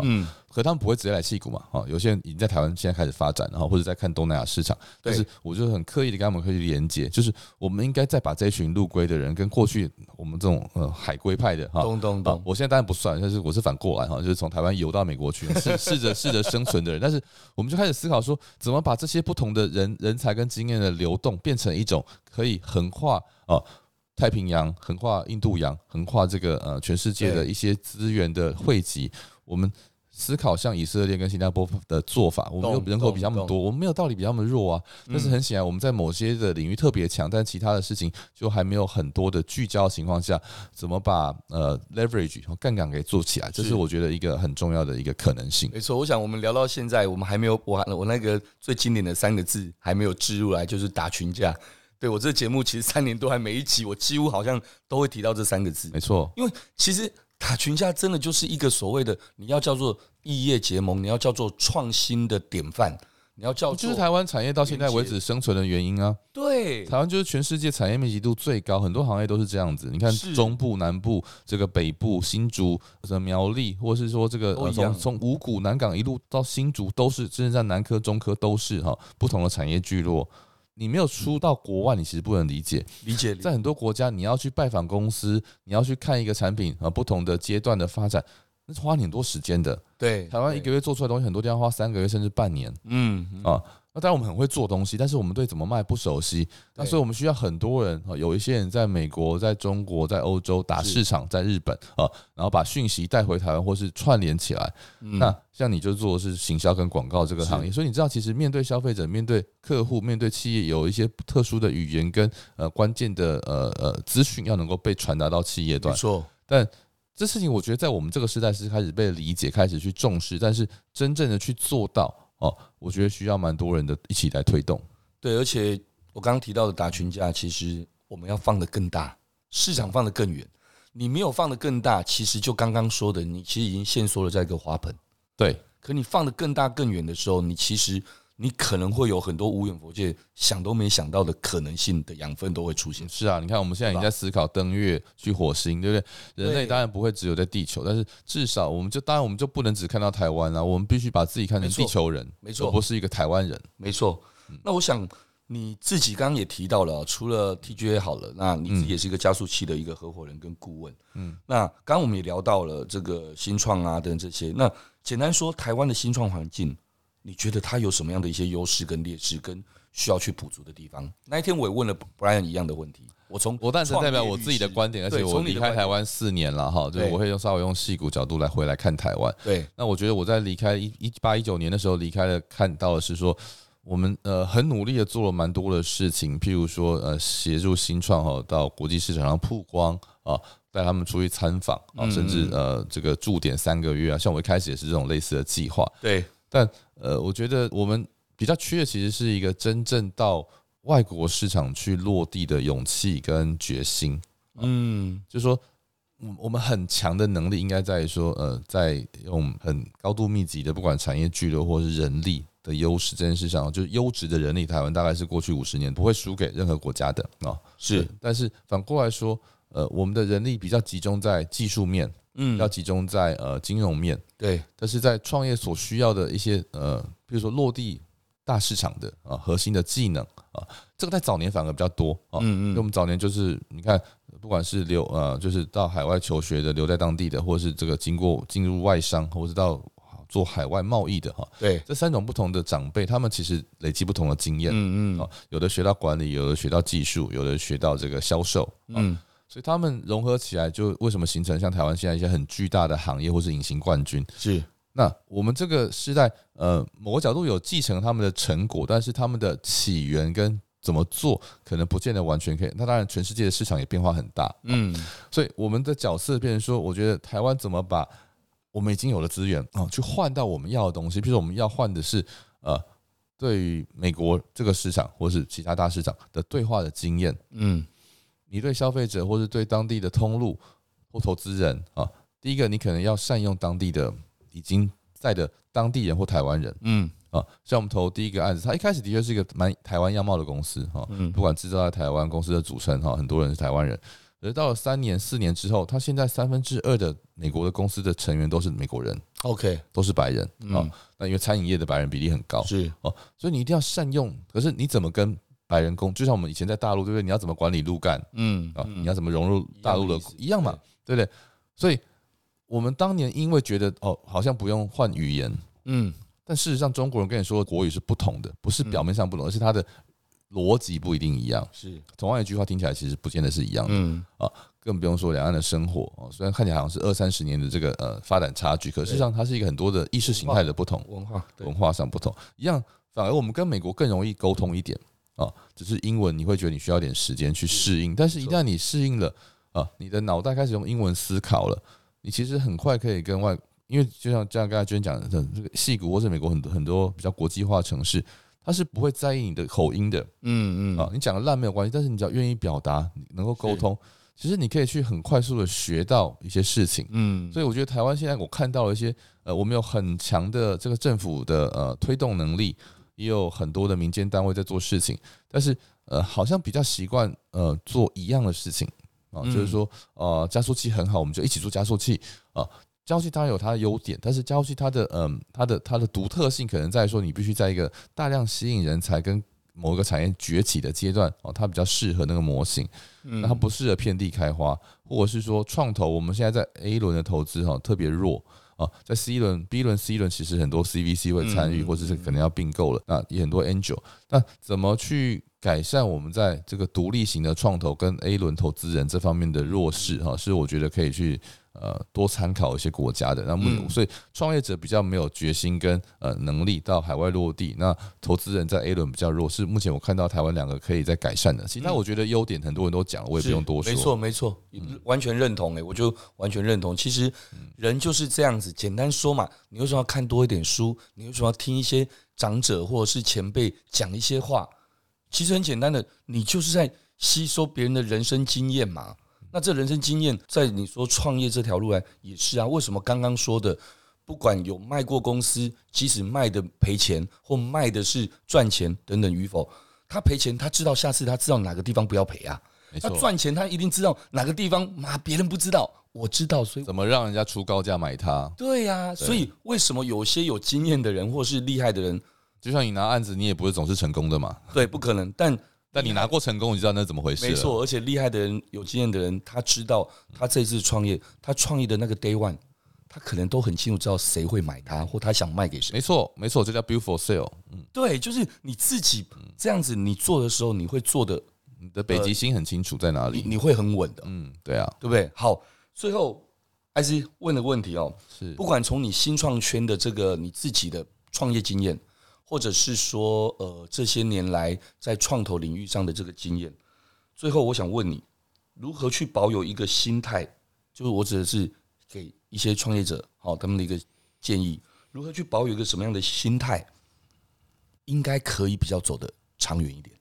Speaker 2: 嗯，可他们不会直接来戏谷嘛？哈，有些人已经在台湾现在开始发展，然后或者在看东南亚市场。但是我就很刻意的跟他们可以连接，就是我们应该再把这一群陆龟的人跟过去我们这种呃海归派的哈，
Speaker 3: 咚咚咚，
Speaker 2: 我现在当然不算，但是我是反过来哈，就是从台湾游到美国去试试着试着生存的人。但是我们就开始思考说，怎么把这些不同的人人才跟经验的流动，变成一种可以横跨啊太平洋、横跨印度洋、横跨这个呃全世界的一些资源的汇集。我们思考像以色列跟新加坡的做法，我们又人口比他们多，我们没有道理比他们弱啊。但是很显然，我们在某些的领域特别强，但其他的事情就还没有很多的聚焦的情况下，怎么把呃 leverage 和杠杆给做起来？这是我觉得一个很重要的一个可能性。
Speaker 3: 没错，我想我们聊到现在，我们还没有我我那个最经典的三个字还没有置入来，就是打群架。对我这个节目，其实三年多还每一集，我几乎好像都会提到这三个字。
Speaker 2: 没错，
Speaker 3: 因为其实。打群家真的就是一个所谓的，你要叫做异业结盟，你要叫做创新的典范，你要叫做
Speaker 2: 就是台湾产业到现在为止生存的原因啊。
Speaker 3: 对，
Speaker 2: 台湾就是全世界产业密集度最高，很多行业都是这样子。你看中部、南部、这个北部、新竹、什么苗栗，或是说这个从从五股、南港一路到新竹，都是甚至在南科、中科都是哈不同的产业聚落。你没有出到国外，你其实不能理解。
Speaker 3: 理解，
Speaker 2: 在很多国家，你要去拜访公司，你要去看一个产品啊，不同的阶段的发展，那是花很多时间的。
Speaker 3: 对，
Speaker 2: 台湾一个月做出来的东西，很多地方花三个月甚至半年。嗯啊。那当然我们很会做东西，但是我们对怎么卖不熟悉，那所以我们需要很多人啊，有一些人在美国、在中国、在欧洲打市场，在日本啊，然后把讯息带回台湾或是串联起来。那像你就做的是行销跟广告这个行业，所以你知道，其实面对消费者、面对客户、面对企业，有一些特殊的语言跟呃关键的呃呃资讯要能够被传达到企业端。
Speaker 3: 没错，
Speaker 2: 但这事情我觉得在我们这个时代是开始被理解、开始去重视，但是真正的去做到。哦，我觉得需要蛮多人的一起来推动。
Speaker 3: 对，而且我刚刚提到的打群架，其实我们要放得更大，市场放得更远。你没有放得更大，其实就刚刚说的，你其实已经限缩了在一个花盆。
Speaker 2: 对，
Speaker 3: 可你放得更大更远的时候，你其实。你可能会有很多无远佛界、想都没想到的可能性的养分都会出现。
Speaker 2: 是啊，你看我们现在已经在思考登月去火星，对不对？人类当然不会只有在地球，但是至少我们就当然我们就不能只看到台湾了，我们必须把自己看成地球人，
Speaker 3: 没
Speaker 2: 错，不是一个台湾人，
Speaker 3: 没错。那我想你自己刚刚也提到了，除了 TGA 好了，那你自己也是一个加速器的一个合伙人跟顾问。嗯，那刚刚我们也聊到了这个新创啊等这些。那简单说，台湾的新创环境。你觉得他有什么样的一些优势跟劣势，跟需要去补足的地方？那一天我也问了 Brian 一样的问题。我从
Speaker 2: 我但是代表我自己的观点，而且我离开台湾四年了哈，就是我会用稍微用戏骨角度来回来看台湾。
Speaker 3: 对，
Speaker 2: 那我觉得我在离开一一八一九年的时候离开了，看到的是说。我们呃很努力的做了蛮多的事情，譬如说呃协助新创哈到国际市场上曝光啊，带他们出去参访啊，甚至呃这个驻点三个月啊，像我一开始也是这种类似的计划。
Speaker 3: 对，
Speaker 2: 但呃我觉得我们比较缺的其实是一个真正到外国市场去落地的勇气跟决心。嗯，就是说，我们很强的能力应该在于说呃在用很高度密集的不管产业聚落或是人力。的优势这件事上，就是优质的人力，台湾大概是过去五十年不会输给任何国家的啊。是，但是反过来说，呃，我们的人力比较集中在技术面，嗯，要集中在呃金融面，对。但是在创业所需要的一些呃，比如说落地大市场的啊，核心的技能啊，这个在早年反而比较多啊。嗯嗯。因为我们早年就是你看，不管是留呃，就是到海外求学的，留在当地的，或是这个经过进入外商，或是到。做海外贸易的哈，对，这三种不同的长辈，他们其实累积不同的经验，嗯嗯，有的学到管理，有的学到技术，有的学到这个销售，嗯，所以他们融合起来，就为什么形成像台湾现在一些很巨大的行业，或是隐形冠军？是。那我们这个时代，呃，某个角度有继承他们的成果，但是他们的起源跟怎么做，可能不见得完全可以。那当然，全世界的市场也变化很大，嗯，所以我们的角色变成说，我觉得台湾怎么把。我们已经有了资源啊，去换到我们要的东西。比如说，我们要换的是呃，对于美国这个市场或是其他大市场的对话的经验。嗯，你对消费者或是对当地的通路或投资人啊，第一个你可能要善用当地的已经在的当地人或台湾人。嗯，啊，像我们投第一个案子，它一开始的确是一个蛮台湾样貌的公司哈。嗯，不管制造在台湾，公司的组成哈，很多人是台湾人。而到了三年、四年之后，他现在三分之二的美国的公司的成员都是美国人，OK，都是白人啊。那因为餐饮业的白人比例很高，是哦，所以你一定要善用。可是你怎么跟白人工？就像我们以前在大陆，对不对？你要怎么管理路干？嗯啊，你要怎么融入大陆的？一样嘛，对不对？所以我们当年因为觉得哦，好像不用换语言，嗯，但事实上中国人跟你说的国语是不同的，不是表面上不同，而是他的。逻辑不一定一样，是同样一句话听起来其实不见得是一样的，嗯啊，更不用说两岸的生活啊，虽然看起来好像是二三十年的这个呃发展差距，可事实上它是一个很多的意识形态的不同，文化文化上不同，一样，反而我们跟美国更容易沟通一点啊，只是英文你会觉得你需要点时间去适应，但是一旦你适应了啊，你的脑袋开始用英文思考了，你其实很快可以跟外，因为就像这样刚才娟讲的，这个戏骨或者美国很多很多比较国际化城市。他是不会在意你的口音的，嗯嗯。啊，你讲的烂没有关系，但是你只要愿意表达，能够沟通，其实你可以去很快速的学到一些事情，嗯，所以我觉得台湾现在我看到了一些，呃，我们有很强的这个政府的呃推动能力，也有很多的民间单位在做事情，但是呃，好像比较习惯呃做一样的事情啊，就是说呃加速器很好，我们就一起做加速器啊。加速器它有它的优点，但是加速器它的嗯，它的它的独特性可能在于说，你必须在一个大量吸引人才跟某一个产业崛起的阶段哦，它比较适合那个模型，那它不适合遍地开花，或者是说创投，我们现在在 A 轮的投资哈特别弱啊，在 C 轮、B 轮、C 轮其实很多 CVC 会参与，或者是可能要并购了，那也很多 Angel，那怎么去改善我们在这个独立型的创投跟 A 轮投资人这方面的弱势哈，是我觉得可以去。呃，多参考一些国家的，那么所以创业者比较没有决心跟呃能力到海外落地，那投资人在 A 轮比较弱，是目前我看到台湾两个可以在改善的。其他我觉得优点很多人都讲了，我也不用多说。没错，没错，完全认同诶、欸，我就完全认同。其实人就是这样子，简单说嘛，你为什么要看多一点书？你为什么要听一些长者或者是前辈讲一些话？其实很简单的，你就是在吸收别人的人生经验嘛。那这人生经验，在你说创业这条路来也是啊。为什么刚刚说的，不管有卖过公司，即使卖的赔钱或卖的是赚钱等等与否，他赔钱，他知道下次他知道哪个地方不要赔啊。他赚钱，他一定知道哪个地方嘛，别人不知道，我知道，所以怎么让人家出高价买它？
Speaker 3: 对呀，所以为什么有些有经验的人或是厉害的人，
Speaker 2: 就像你拿案子，你也不会总是成功的嘛？
Speaker 3: 对，不可能，但。
Speaker 2: 但你拿过成功，你知道那怎么回事？
Speaker 3: 没错，而且厉害的人、有经验的人，他知道他这次创业，他创业的那个 day one，他可能都很清楚知道谁会买它，或他想卖给谁。
Speaker 2: 没错，没错，这叫 build for sale。嗯，
Speaker 3: 对，就是你自己这样子，你做的时候，你会做的，
Speaker 2: 你的北极星很清楚在哪里，
Speaker 3: 你，你会很稳的。
Speaker 2: 嗯，对啊，
Speaker 3: 对不对？好，最后 IC 问的问题哦，是不管从你新创圈的这个你自己的创业经验，或者是说呃这些年来在创投领域上的这个经验，最后我想问你，如何去保有一个心态？就是我指的是给。一些创业者，好，他们的一个建议，如何去保有一个什么样的心态，应该可以比较走得长远一点。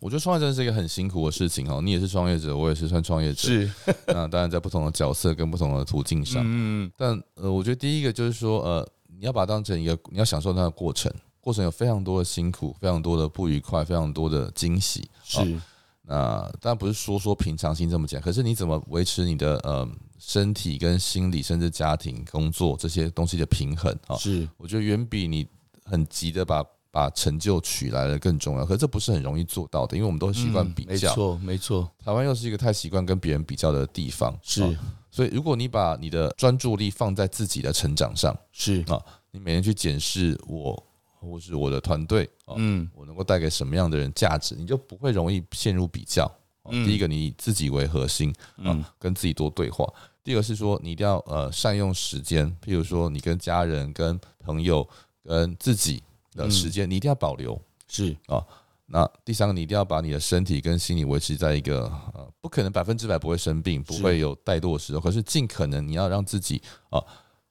Speaker 2: 我觉得创业真的是一个很辛苦的事情哦。你也是创业者，我也是算创业者，
Speaker 3: 是。
Speaker 2: 那当然在不同的角色跟不同的途径上，嗯。但呃，我觉得第一个就是说，呃，你要把它当成一个，你要享受它的过程，过程有非常多的辛苦，非常多的不愉快，非常多的惊喜，
Speaker 3: 是。
Speaker 2: 那当然不是说说平常心这么讲，可是你怎么维持你的呃？身体跟心理，甚至家庭、工作这些东西的平衡啊，
Speaker 3: 是
Speaker 2: 我觉得远比你很急的把把成就取来了更重要。可是这不是很容易做到的，因为我们都习惯比较。
Speaker 3: 嗯、没错，没错。
Speaker 2: 台湾又是一个太习惯跟别人比较的地方，
Speaker 3: 是。
Speaker 2: 所以如果你把你的专注力放在自己的成长上，
Speaker 3: 是啊，
Speaker 2: 你每天去检视我或是我的团队，嗯，我能够带给什么样的人价值，你就不会容易陷入比较。第一个，你以自己为核心嗯，跟自己多对话。第二个是说，你一定要呃善用时间，譬如说你跟家人、跟朋友、跟自己的时间，你一定要保留。
Speaker 3: 是啊，
Speaker 2: 那第三个，你一定要把你的身体跟心理维持在一个呃，不可能百分之百不会生病，不会有怠惰的时候，可是尽可能你要让自己啊。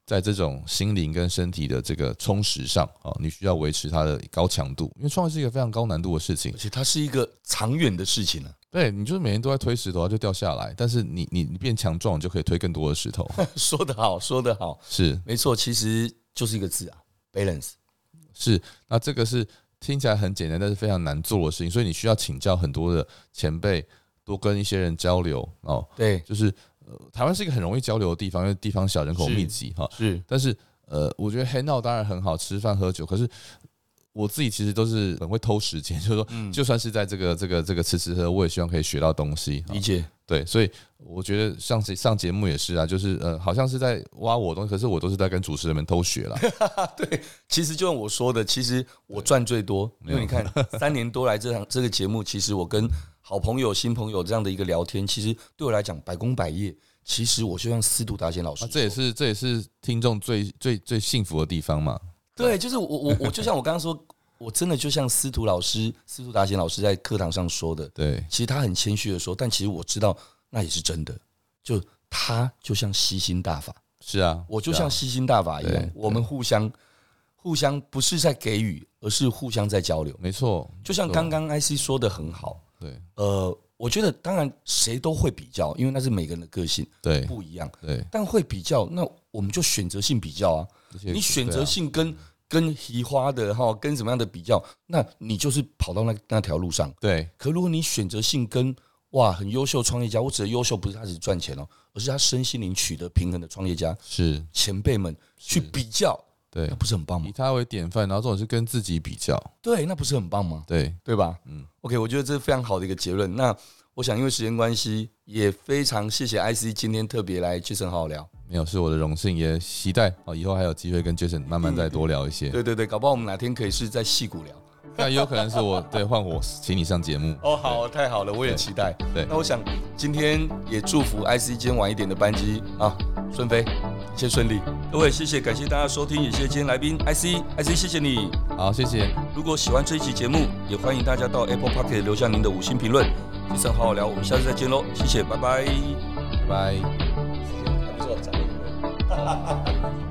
Speaker 2: 在这种心灵跟身体的这个充实上啊，你需要维持它的高强度，因为创业是一个非常高难度的事情，
Speaker 3: 而且它是一个长远的事情呢。
Speaker 2: 对，你就是每天都在推石头，它就掉下来。但是你你你变强壮，就可以推更多的石头。
Speaker 3: 说得好，说得好，
Speaker 2: 是
Speaker 3: 没错，其实就是一个字啊，balance。
Speaker 2: 是，那这个是听起来很简单，但是非常难做的事情，所以你需要请教很多的前辈，多跟一些人交流哦。
Speaker 3: 对，
Speaker 2: 就是。呃，台湾是一个很容易交流的地方，因为地方小，人口密集哈。
Speaker 3: 是，
Speaker 2: 但是呃，我觉得 hang out 当然很好，吃饭喝酒。可是我自己其实都是很会偷时间，就是说，就算是在这个这个这个吃吃喝，我也希望可以学到东西。
Speaker 3: 理解，
Speaker 2: 对，所以我觉得上上节目也是啊，就是呃，好像是在挖我东西，可是我都是在跟主持人们偷学了。
Speaker 3: 对，其实就像我说的，其实我赚最多，因为你看 三年多来这场这个节目，其实我跟好朋友、新朋友这样的一个聊天，其实对我来讲百工百业。其实我就像司徒达贤老师，
Speaker 2: 这也是这也是听众最最最幸福的地方嘛。
Speaker 3: 对，就是我我我就像我刚刚说，我真的就像司徒老师、司徒达贤老师在课堂上说的。
Speaker 2: 对，
Speaker 3: 其实他很谦虚的说，但其实我知道那也是真的。就他就像吸星大法，
Speaker 2: 是啊，
Speaker 3: 我就像吸星大法一样，我们互相互相不是在给予，而是互相在交流。
Speaker 2: 没错，
Speaker 3: 就像刚刚 IC 说的很好。
Speaker 2: 对，
Speaker 3: 呃，我觉得当然谁都会比较，因为那是每个人的个性，
Speaker 2: 对，
Speaker 3: 不一样，
Speaker 2: 对。
Speaker 3: 但会比较，那我们就选择性比较啊。你选择性跟跟移花的哈，跟什么样的比较，那你就是跑到那那条路上。
Speaker 2: 对。
Speaker 3: 可如果你选择性跟哇很优秀创业家，我指的优秀不是他只赚钱哦，而是他身心灵取得平衡的创业家，
Speaker 2: 是前
Speaker 3: 辈们去比较。
Speaker 2: 对，
Speaker 3: 那不是很棒吗？
Speaker 2: 以他为典范，然后这种是跟自己比较，
Speaker 3: 对，那不是很棒吗？
Speaker 2: 对，
Speaker 3: 对吧？
Speaker 2: 嗯
Speaker 3: ，OK，我觉得这是非常好的一个结论。那我想，因为时间关系，也非常谢谢 IC 今天特别来 Jason 好好聊。
Speaker 2: 没有，是我的荣幸，也期待哦，以后还有机会跟 Jason 慢慢再多聊一些。
Speaker 3: 对对对，搞不好我们哪天可以是在戏谷聊。
Speaker 2: 那也有可能是我对换我请你上节目
Speaker 3: 哦，好，太好了，我也期待。
Speaker 2: 对，
Speaker 3: 那我想今天也祝福 IC 今天晚一点的班机啊顺飞，一切顺利。各位谢谢，感谢大家收听，也谢谢今天来宾 IC，IC 谢谢你。
Speaker 2: 好，谢谢。
Speaker 3: 如果喜欢这一期节目，也欢迎大家到 Apple Podcast 留下您的五星评论。Jason 好好聊，我们下次再见喽，谢谢，拜拜，
Speaker 2: 拜拜。
Speaker 3: 时间还不错。